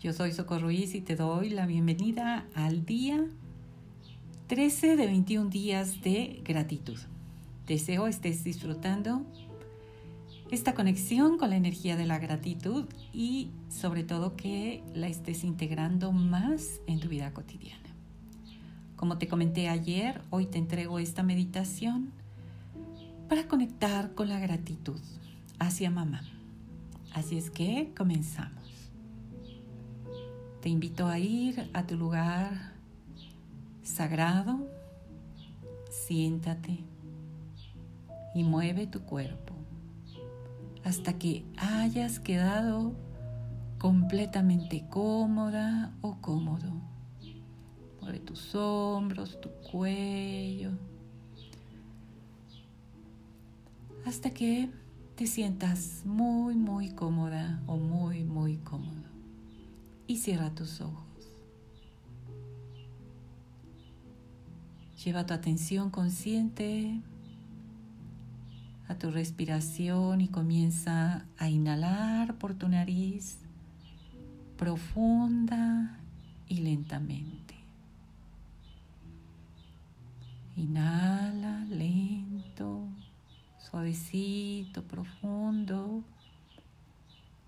Yo soy Socorro Ruiz y te doy la bienvenida al día 13 de 21 días de gratitud. Deseo estés disfrutando esta conexión con la energía de la gratitud y sobre todo que la estés integrando más en tu vida cotidiana. Como te comenté ayer, hoy te entrego esta meditación para conectar con la gratitud hacia mamá. Así es que comenzamos. Te invito a ir a tu lugar sagrado, siéntate y mueve tu cuerpo hasta que hayas quedado completamente cómoda o cómodo. Mueve tus hombros, tu cuello, hasta que te sientas muy, muy cómoda o muy, muy cómodo y cierra tus ojos. Lleva tu atención consciente a tu respiración y comienza a inhalar por tu nariz profunda y lentamente. Inhala lento, suavecito, profundo.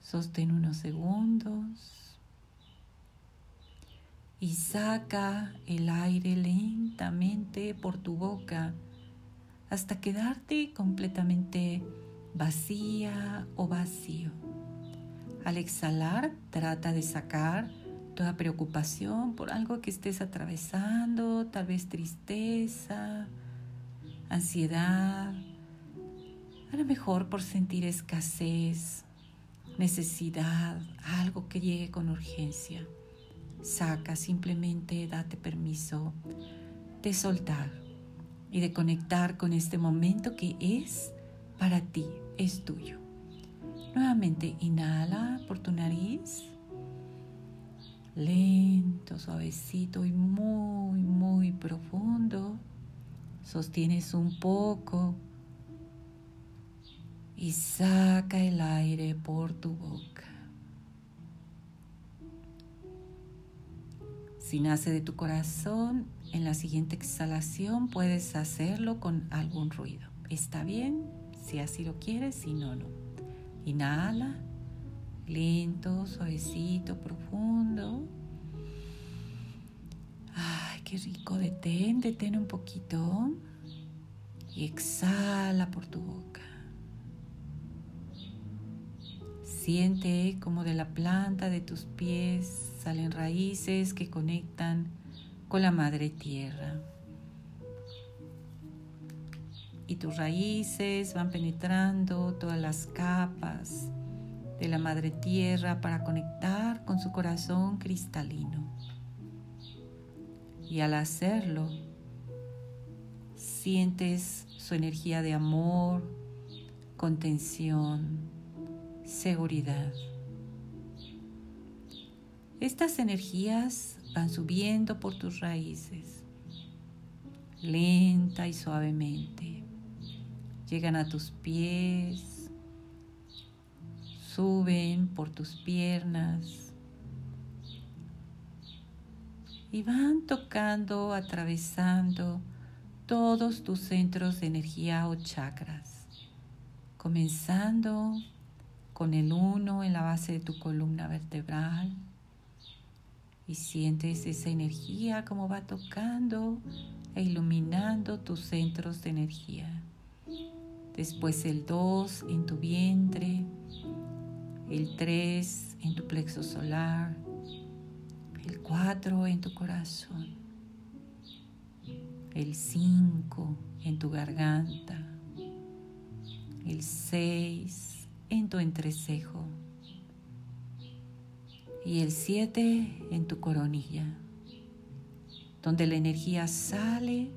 Sostén unos segundos y saca el aire lentamente por tu boca hasta quedarte completamente vacía o vacío. Al exhalar, trata de sacar toda preocupación por algo que estés atravesando, tal vez tristeza, ansiedad, a lo mejor por sentir escasez, necesidad, algo que llegue con urgencia. Saca, simplemente date permiso de soltar y de conectar con este momento que es para ti, es tuyo. Nuevamente inhala por tu nariz, lento, suavecito y muy, muy profundo. Sostienes un poco y saca el aire por tu boca. Si nace de tu corazón, en la siguiente exhalación puedes hacerlo con algún ruido. ¿Está bien? Si así lo quieres, si no, no. Inhala, lento, suavecito, profundo. Ay, qué rico. Detén, detén un poquito. Y exhala por tu boca. Siente como de la planta de tus pies salen raíces que conectan con la madre tierra. Y tus raíces van penetrando todas las capas de la madre tierra para conectar con su corazón cristalino. Y al hacerlo, sientes su energía de amor, contención, seguridad. Estas energías van subiendo por tus raíces, lenta y suavemente. Llegan a tus pies, suben por tus piernas y van tocando, atravesando todos tus centros de energía o chakras, comenzando con el uno en la base de tu columna vertebral y sientes esa energía como va tocando e iluminando tus centros de energía. Después el 2 en tu vientre, el 3 en tu plexo solar, el 4 en tu corazón, el 5 en tu garganta, el 6 en tu entrecejo y el 7 en tu coronilla, donde la energía sale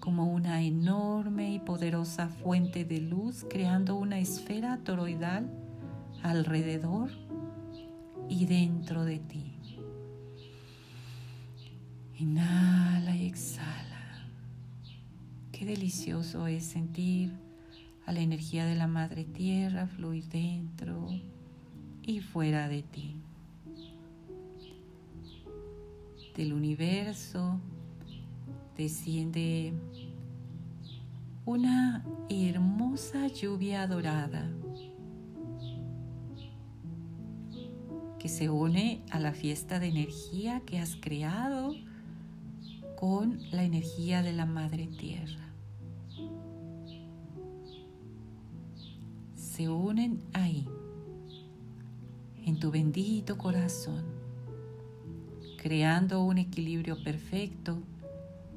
como una enorme y poderosa fuente de luz creando una esfera toroidal alrededor y dentro de ti. Inhala y exhala. Qué delicioso es sentir a la energía de la Madre Tierra fluir dentro y fuera de ti. Del universo desciende una hermosa lluvia dorada que se une a la fiesta de energía que has creado con la energía de la Madre Tierra. Se unen ahí, en tu bendito corazón, creando un equilibrio perfecto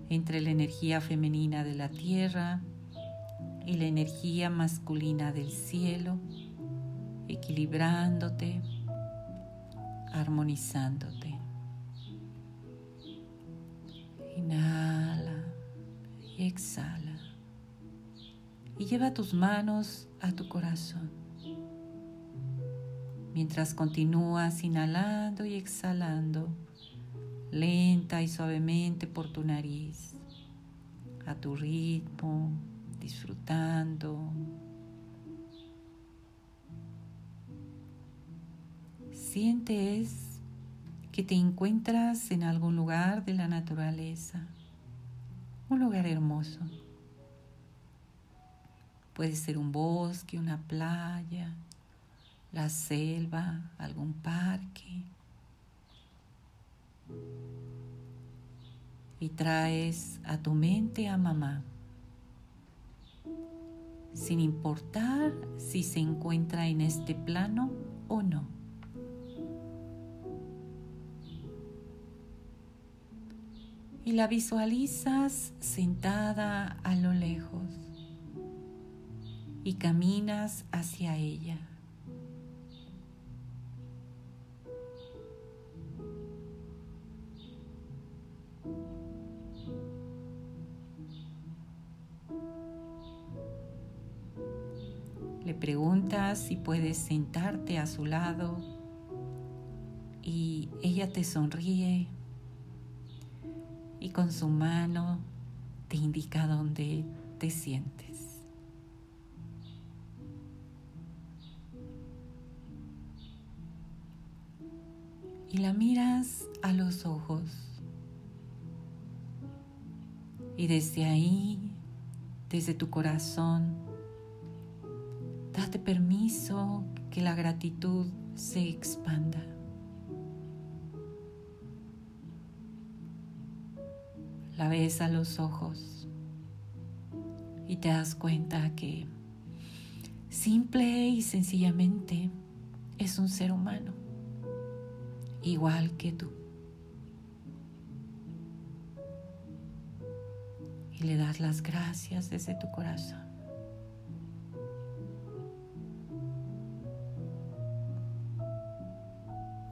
entre la energía femenina de la tierra y la energía masculina del cielo, equilibrándote armonizándote. Inhala y exhala. Y lleva tus manos a tu corazón. Mientras continúas inhalando y exhalando, lenta y suavemente por tu nariz, a tu ritmo, disfrutando, sientes que te encuentras en algún lugar de la naturaleza, un lugar hermoso. Puede ser un bosque, una playa, la selva, algún parque. Y traes a tu mente a mamá, sin importar si se encuentra en este plano o no. y la visualizas sentada a lo lejos y caminas hacia ella. Preguntas si puedes sentarte a su lado y ella te sonríe y con su mano te indica dónde te sientes. Y la miras a los ojos. Y desde ahí, desde tu corazón, date permiso que la gratitud se expanda. la ves a los ojos y te das cuenta que simple y sencillamente es un ser humano, igual que tú. Y le das las gracias desde tu corazón.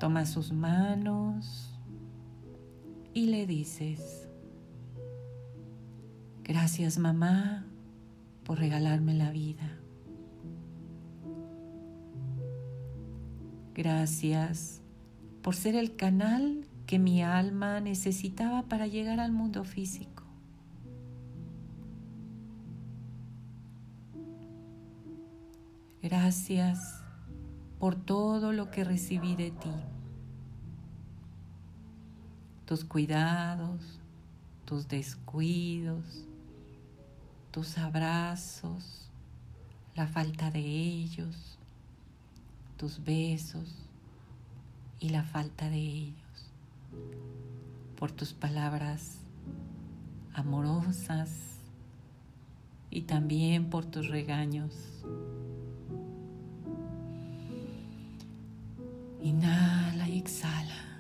Toma sus manos y le dices, Gracias mamá por regalarme la vida. Gracias por ser el canal que mi alma necesitaba para llegar al mundo físico. Gracias por todo lo que recibí de ti. Tus cuidados, tus descuidos, tus abrazos, la falta de ellos, tus besos y la falta de ellos, por tus palabras amorosas y también por tus regaños. Inhala y exhala.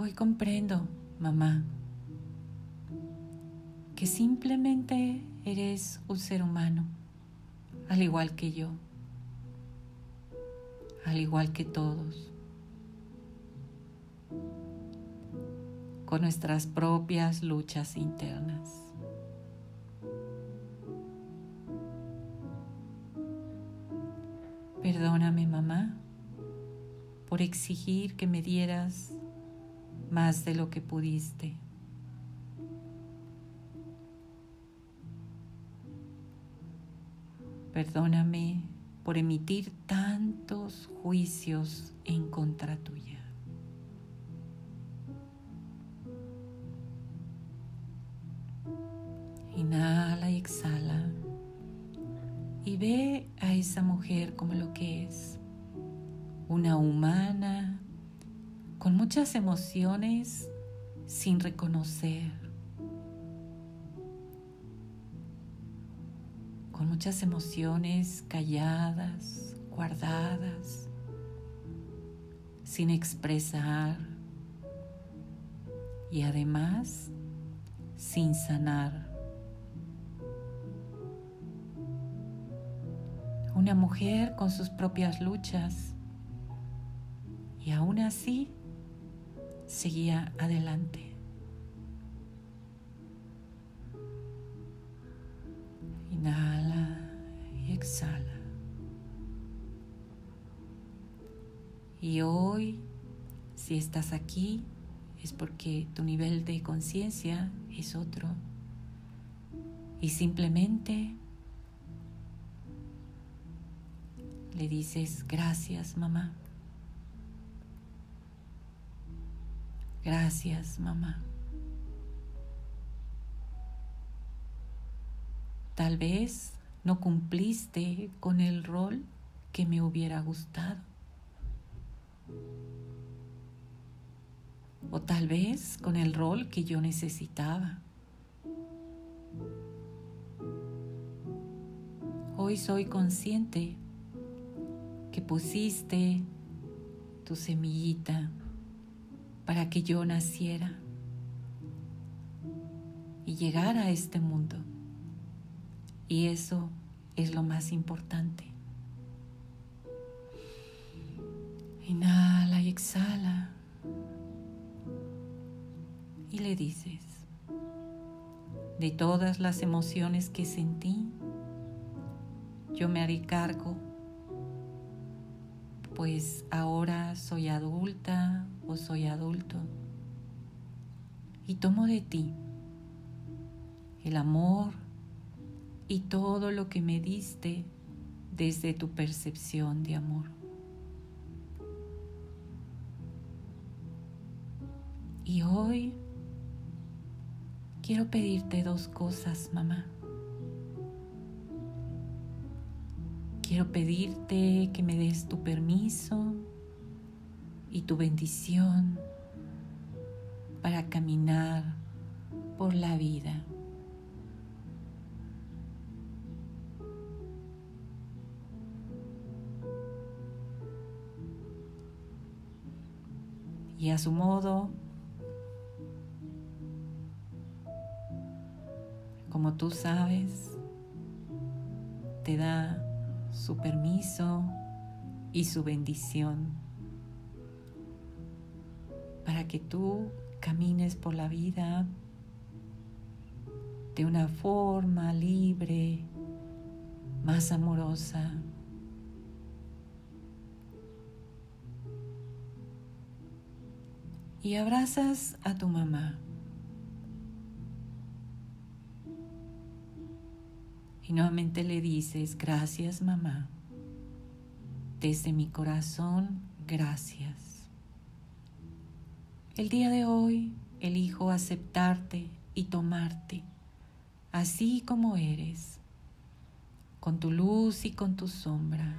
Hoy comprendo, mamá, que simplemente eres un ser humano, al igual que yo, al igual que todos, con nuestras propias luchas internas. Perdóname, mamá, por exigir que me dieras más de lo que pudiste. Perdóname por emitir tantos juicios en contra tuya. Inhala y exhala y ve a esa mujer como lo que es, una humana con muchas emociones sin reconocer. Con muchas emociones calladas, guardadas, sin expresar y además sin sanar. Una mujer con sus propias luchas y aún así seguía adelante. Inhala y exhala. Y hoy, si estás aquí, es porque tu nivel de conciencia es otro. Y simplemente le dices, gracias mamá. Gracias mamá. Tal vez no cumpliste con el rol que me hubiera gustado. o tal vez con el rol que yo necesitaba. Hoy soy consciente que pusiste tu semillita para que yo naciera y llegara a este mundo. Y eso es lo más importante. Inhala y exhala y le dices, de todas las emociones que sentí, yo me haré cargo, pues ahora soy adulta o soy adulto y tomo de ti el amor y todo lo que me diste desde tu percepción de amor. Y hoy quiero pedirte dos cosas, mamá. Quiero pedirte que me des tu permiso y tu bendición para caminar por la vida. Y a su modo, como tú sabes, te da su permiso y su bendición que tú camines por la vida de una forma libre, más amorosa. Y abrazas a tu mamá. Y nuevamente le dices, gracias mamá. Desde mi corazón, gracias. El día de hoy elijo aceptarte y tomarte, así como eres, con tu luz y con tu sombra,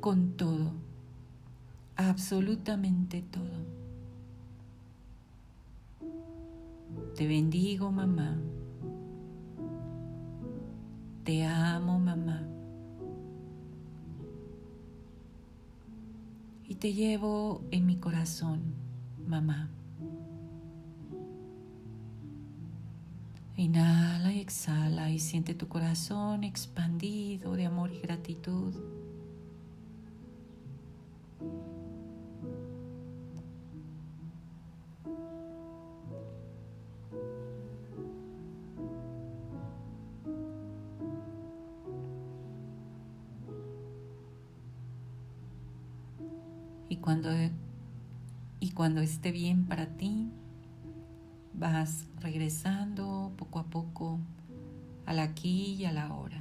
con todo, absolutamente todo. Te bendigo, mamá. Te amo, mamá. Y te llevo en mi corazón, mamá. Inhala y exhala y siente tu corazón expandido de amor y gratitud. Y cuando esté bien para ti, vas regresando poco a poco al aquí y a la hora.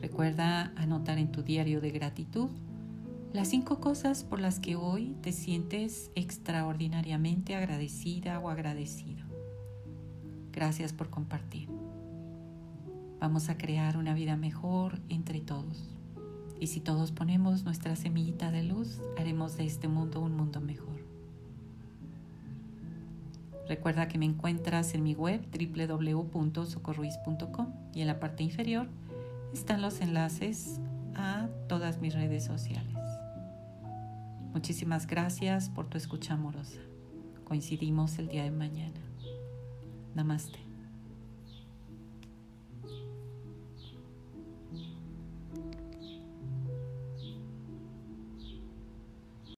Recuerda anotar en tu diario de gratitud las cinco cosas por las que hoy te sientes extraordinariamente agradecida o agradecido. Gracias por compartir. Vamos a crear una vida mejor entre todos. Y si todos ponemos nuestra semillita de luz, haremos de este mundo un mundo mejor. Recuerda que me encuentras en mi web www.socorruiz.com y en la parte inferior están los enlaces a todas mis redes sociales. Muchísimas gracias por tu escucha amorosa. Coincidimos el día de mañana. Namaste.